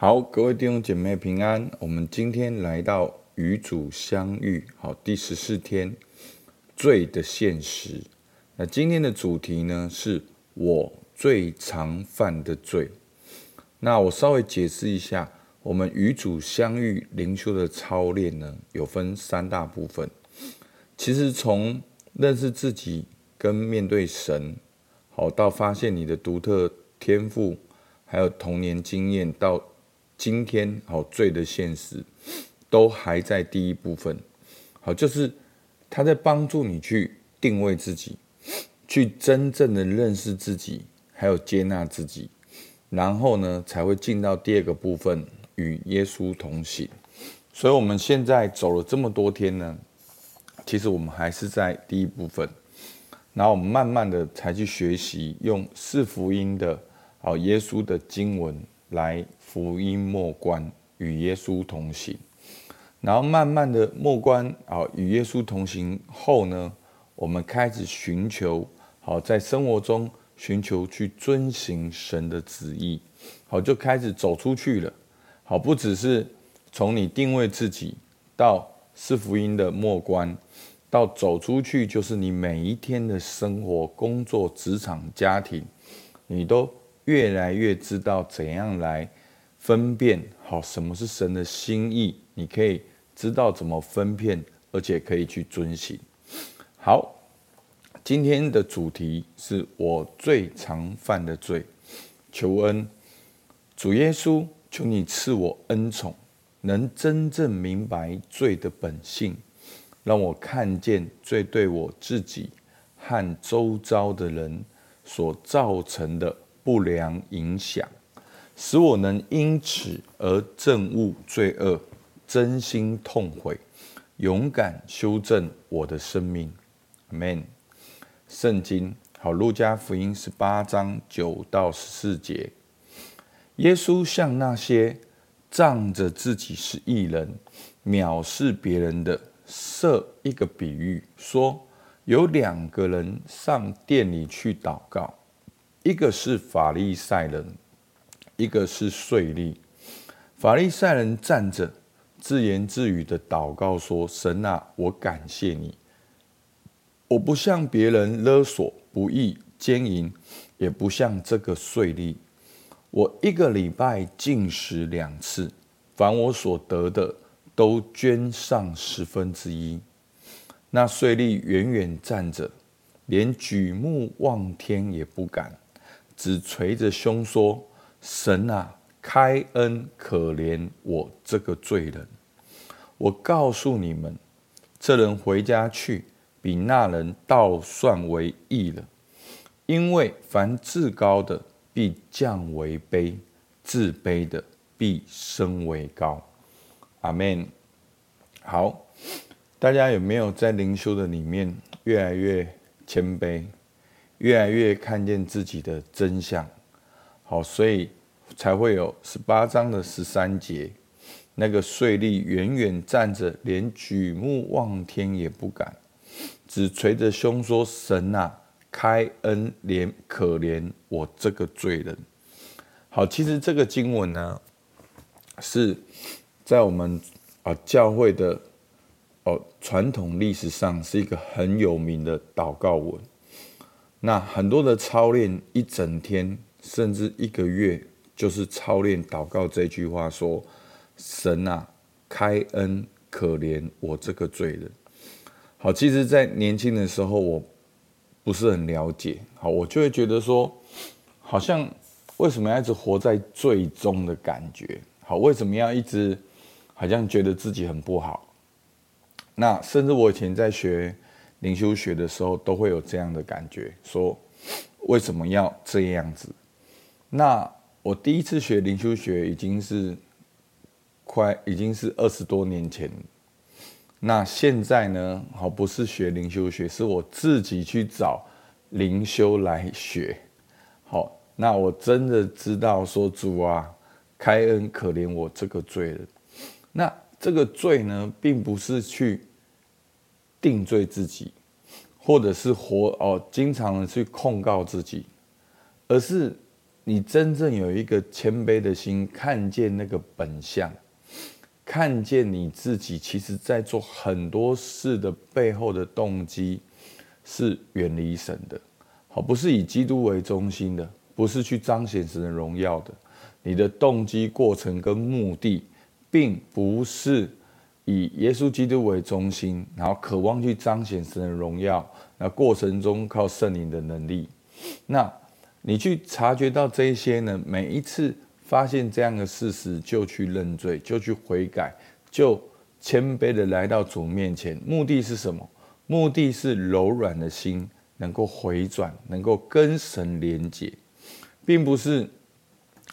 好，各位弟兄姐妹平安。我们今天来到与主相遇，好，第十四天，罪的现实。那今天的主题呢，是我最常犯的罪。那我稍微解释一下，我们与主相遇灵修的操练呢，有分三大部分。其实从认识自己跟面对神，好，到发现你的独特天赋，还有童年经验，到今天好，罪的现实都还在第一部分，好，就是他在帮助你去定位自己，去真正的认识自己，还有接纳自己，然后呢，才会进到第二个部分，与耶稣同行。所以，我们现在走了这么多天呢，其实我们还是在第一部分，然后我们慢慢的才去学习用四福音的，好，耶稣的经文。来福音末关，与耶稣同行，然后慢慢的末关啊，与耶稣同行后呢，我们开始寻求好，在生活中寻求去遵行神的旨意，好，就开始走出去了。好，不只是从你定位自己到是福音的末关，到走出去，就是你每一天的生活、工作、职场、家庭，你都。越来越知道怎样来分辨好什么是神的心意，你可以知道怎么分辨，而且可以去遵行。好，今天的主题是我最常犯的罪，求恩，主耶稣，求你赐我恩宠，能真正明白罪的本性，让我看见罪对我自己和周遭的人所造成的。不良影响，使我能因此而证悟罪恶，真心痛悔，勇敢修正我的生命。Amen。圣经好，路加福音十八章九到十四节，耶稣向那些仗着自己是义人，藐视别人的，设一个比喻，说有两个人上殿里去祷告。一个是法利赛人，一个是税吏。法利赛人站着，自言自语的祷告说：“神啊，我感谢你，我不向别人勒索、不义、奸淫，也不像这个税吏。我一个礼拜禁食两次，凡我所得的，都捐上十分之一。”那税吏远远站着，连举目望天也不敢。只捶着胸说：“神啊，开恩可怜我这个罪人。我告诉你们，这人回家去，比那人倒算为义了。因为凡自高的必降为卑，自卑的必升为高。”阿门。好，大家有没有在灵修的里面越来越谦卑？越来越看见自己的真相，好，所以才会有十八章的十三节，那个税吏远远站着，连举目望天也不敢，只捶着胸说：“神啊，开恩怜可怜我这个罪人。”好，其实这个经文呢，是在我们啊教会的哦传统历史上是一个很有名的祷告文。那很多的操练，一整天甚至一个月，就是操练祷告这句话，说：“神啊，开恩可怜我这个罪人。”好，其实，在年轻的时候，我不是很了解，好，我就会觉得说，好像为什么要一直活在罪中的感觉？好，为什么要一直好像觉得自己很不好？那甚至我以前在学。灵修学的时候都会有这样的感觉，说为什么要这样子？那我第一次学灵修学已经是快已经是二十多年前。那现在呢？好，不是学灵修学，是我自己去找灵修来学。好，那我真的知道说主啊，开恩可怜我这个罪人。那这个罪呢，并不是去。定罪自己，或者是活哦，经常的去控告自己，而是你真正有一个谦卑的心，看见那个本相，看见你自己，其实在做很多事的背后的动机是远离神的，好，不是以基督为中心的，不是去彰显神的荣耀的，你的动机、过程跟目的，并不是以耶稣基督为中心，然后渴望去彰显神的荣耀，那过程中靠圣灵的能力，那。你去察觉到这些呢？每一次发现这样的事实，就去认罪，就去悔改，就谦卑的来到主面前。目的是什么？目的是柔软的心能够回转，能够跟神连结，并不是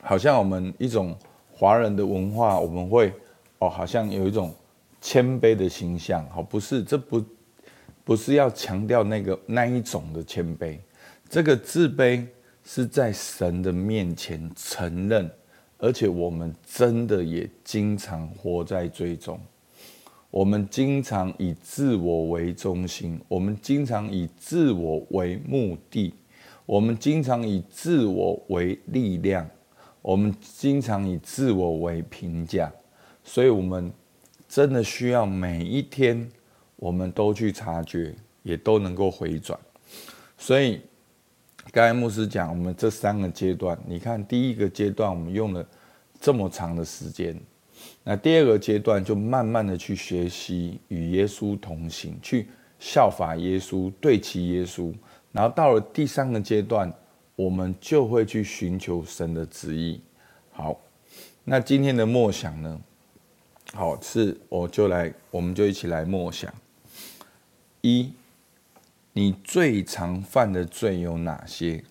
好像我们一种华人的文化，我们会哦，好像有一种谦卑的形象。好，不是，这不不是要强调那个那一种的谦卑，这个自卑。是在神的面前承认，而且我们真的也经常活在罪中。我们经常以自我为中心，我们经常以自我为目的，我们经常以自我为力量，我们经常以自我为评价。所以，我们真的需要每一天，我们都去察觉，也都能够回转。所以。刚才牧师讲，我们这三个阶段，你看第一个阶段我们用了这么长的时间，那第二个阶段就慢慢的去学习与耶稣同行，去效法耶稣，对齐耶稣，然后到了第三个阶段，我们就会去寻求神的旨意。好，那今天的默想呢？好，是我就来，我们就一起来默想一。你最常犯的罪有哪些？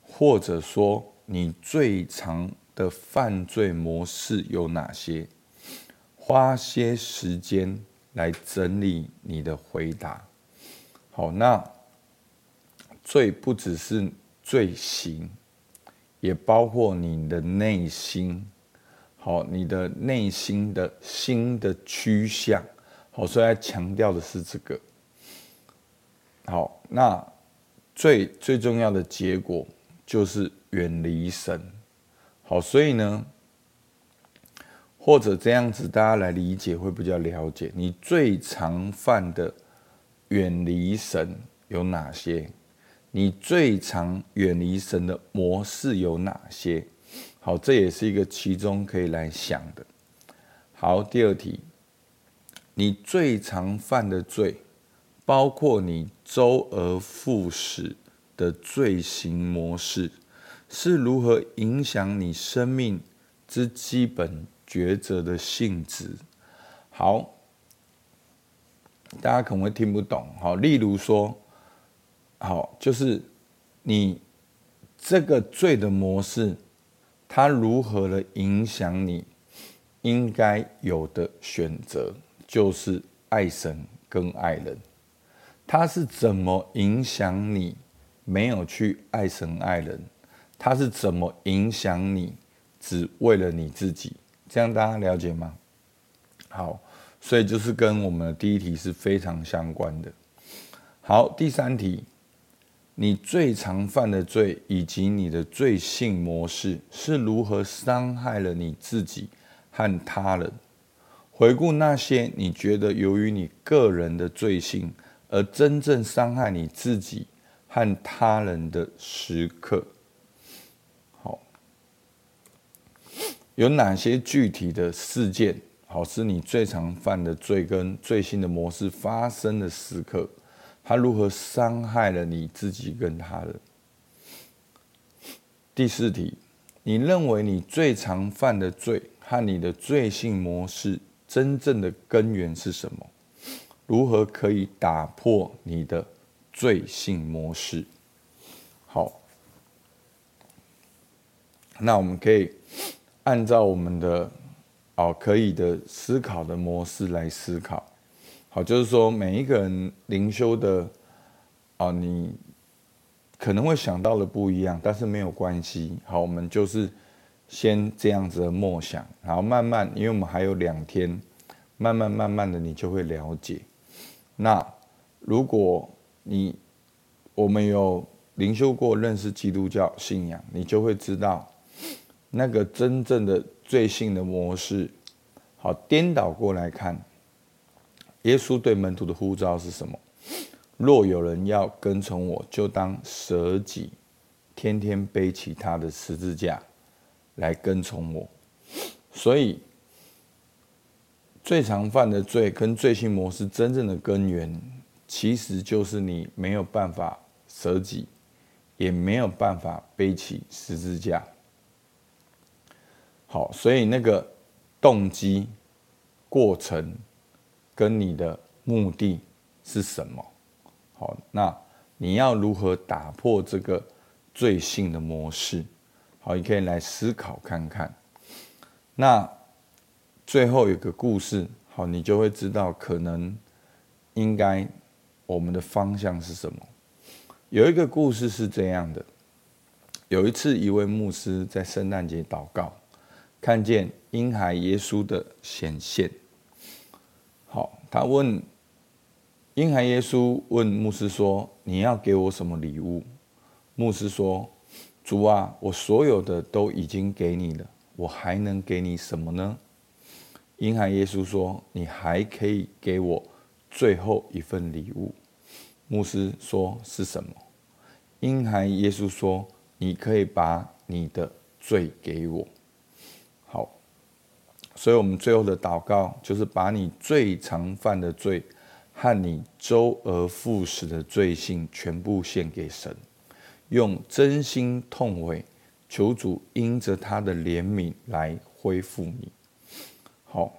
或者说，你最常的犯罪模式有哪些？花些时间来整理你的回答。好，那罪不只是罪行，也包括你的内心。好，你的内心的心的趋向。好，所以要强调的是这个。好，那最最重要的结果就是远离神。好，所以呢，或者这样子大家来理解会比较了解。你最常犯的远离神有哪些？你最常远离神的模式有哪些？好，这也是一个其中可以来想的。好，第二题，你最常犯的罪。包括你周而复始的罪行模式，是如何影响你生命之基本抉择的性质？好，大家可能会听不懂。好，例如说，好，就是你这个罪的模式，它如何的影响你应该有的选择，就是爱神跟爱人。他是怎么影响你没有去爱神爱人？他是怎么影响你只为了你自己？这样大家了解吗？好，所以就是跟我们的第一题是非常相关的。好，第三题，你最常犯的罪以及你的罪性模式是如何伤害了你自己和他人？回顾那些你觉得由于你个人的罪性。而真正伤害你自己和他人的时刻，好，有哪些具体的事件？好，是你最常犯的罪跟罪性的模式发生的时刻，他如何伤害了你自己跟他人？第四题，你认为你最常犯的罪和你的罪性模式真正的根源是什么？如何可以打破你的罪性模式？好，那我们可以按照我们的哦可以的思考的模式来思考。好，就是说每一个人灵修的哦，你可能会想到的不一样，但是没有关系。好，我们就是先这样子的默想，然后慢慢，因为我们还有两天，慢慢慢慢的你就会了解。那如果你我们有灵修过、认识基督教信仰，你就会知道，那个真正的罪性的模式。好，颠倒过来看，耶稣对门徒的呼召是什么？若有人要跟从我，就当舍己，天天背起他的十字架来跟从我。所以，最常犯的罪跟罪性模式真正的根源，其实就是你没有办法舍己，也没有办法背起十字架。好，所以那个动机、过程跟你的目的是什么？好，那你要如何打破这个罪性的模式？好，你可以来思考看看。那最后有个故事，好，你就会知道可能应该我们的方向是什么。有一个故事是这样的：有一次，一位牧师在圣诞节祷告，看见婴孩耶稣的显现。好，他问婴孩耶稣问牧师说：“你要给我什么礼物？”牧师说：“主啊，我所有的都已经给你了。”我还能给你什么呢？婴孩耶稣说：“你还可以给我最后一份礼物。”牧师说：“是什么？”婴孩耶稣说：“你可以把你的罪给我。”所以我们最后的祷告就是把你最常犯的罪和你周而复始的罪性全部献给神，用真心痛悔。求主因着他的怜悯来恢复你。好，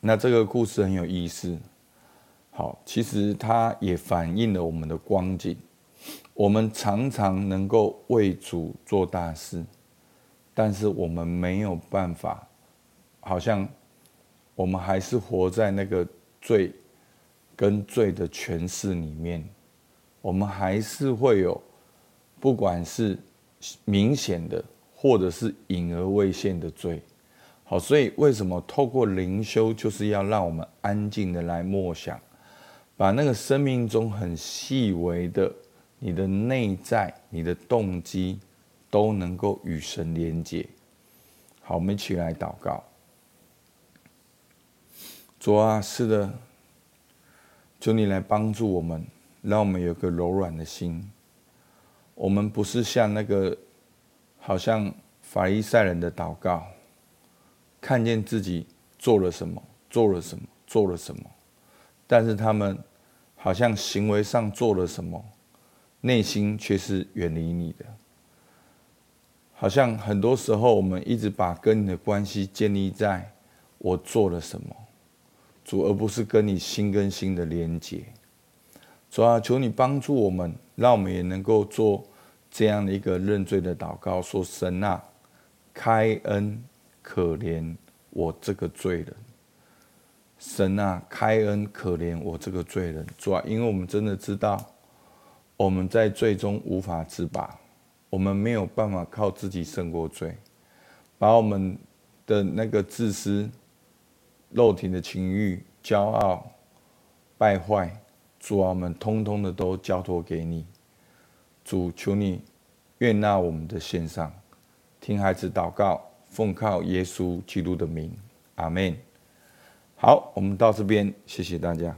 那这个故事很有意思。好，其实它也反映了我们的光景。我们常常能够为主做大事，但是我们没有办法，好像我们还是活在那个罪跟罪的诠释里面。我们还是会有，不管是。明显的，或者是隐而未现的罪，好，所以为什么透过灵修，就是要让我们安静的来默想，把那个生命中很细微的，你的内在、你的动机，都能够与神连接。好，我们一起来祷告。主啊，是的，求你来帮助我们，让我们有个柔软的心。我们不是像那个，好像法利赛人的祷告，看见自己做了什么，做了什么，做了什么，但是他们好像行为上做了什么，内心却是远离你的。好像很多时候，我们一直把跟你的关系建立在我做了什么，主，而不是跟你心跟心的连接。主啊，求你帮助我们，让我们也能够做这样的一个认罪的祷告，说：“神啊，开恩可怜我这个罪人。神啊，开恩可怜我这个罪人。主啊，因为我们真的知道，我们在罪中无法自拔，我们没有办法靠自己胜过罪，把我们的那个自私、肉体的情欲、骄傲、败坏。”主啊，我们通通的都交托给你。主，求你悦纳我们的献上，听孩子祷告，奉靠耶稣基督的名，阿门。好，我们到这边，谢谢大家。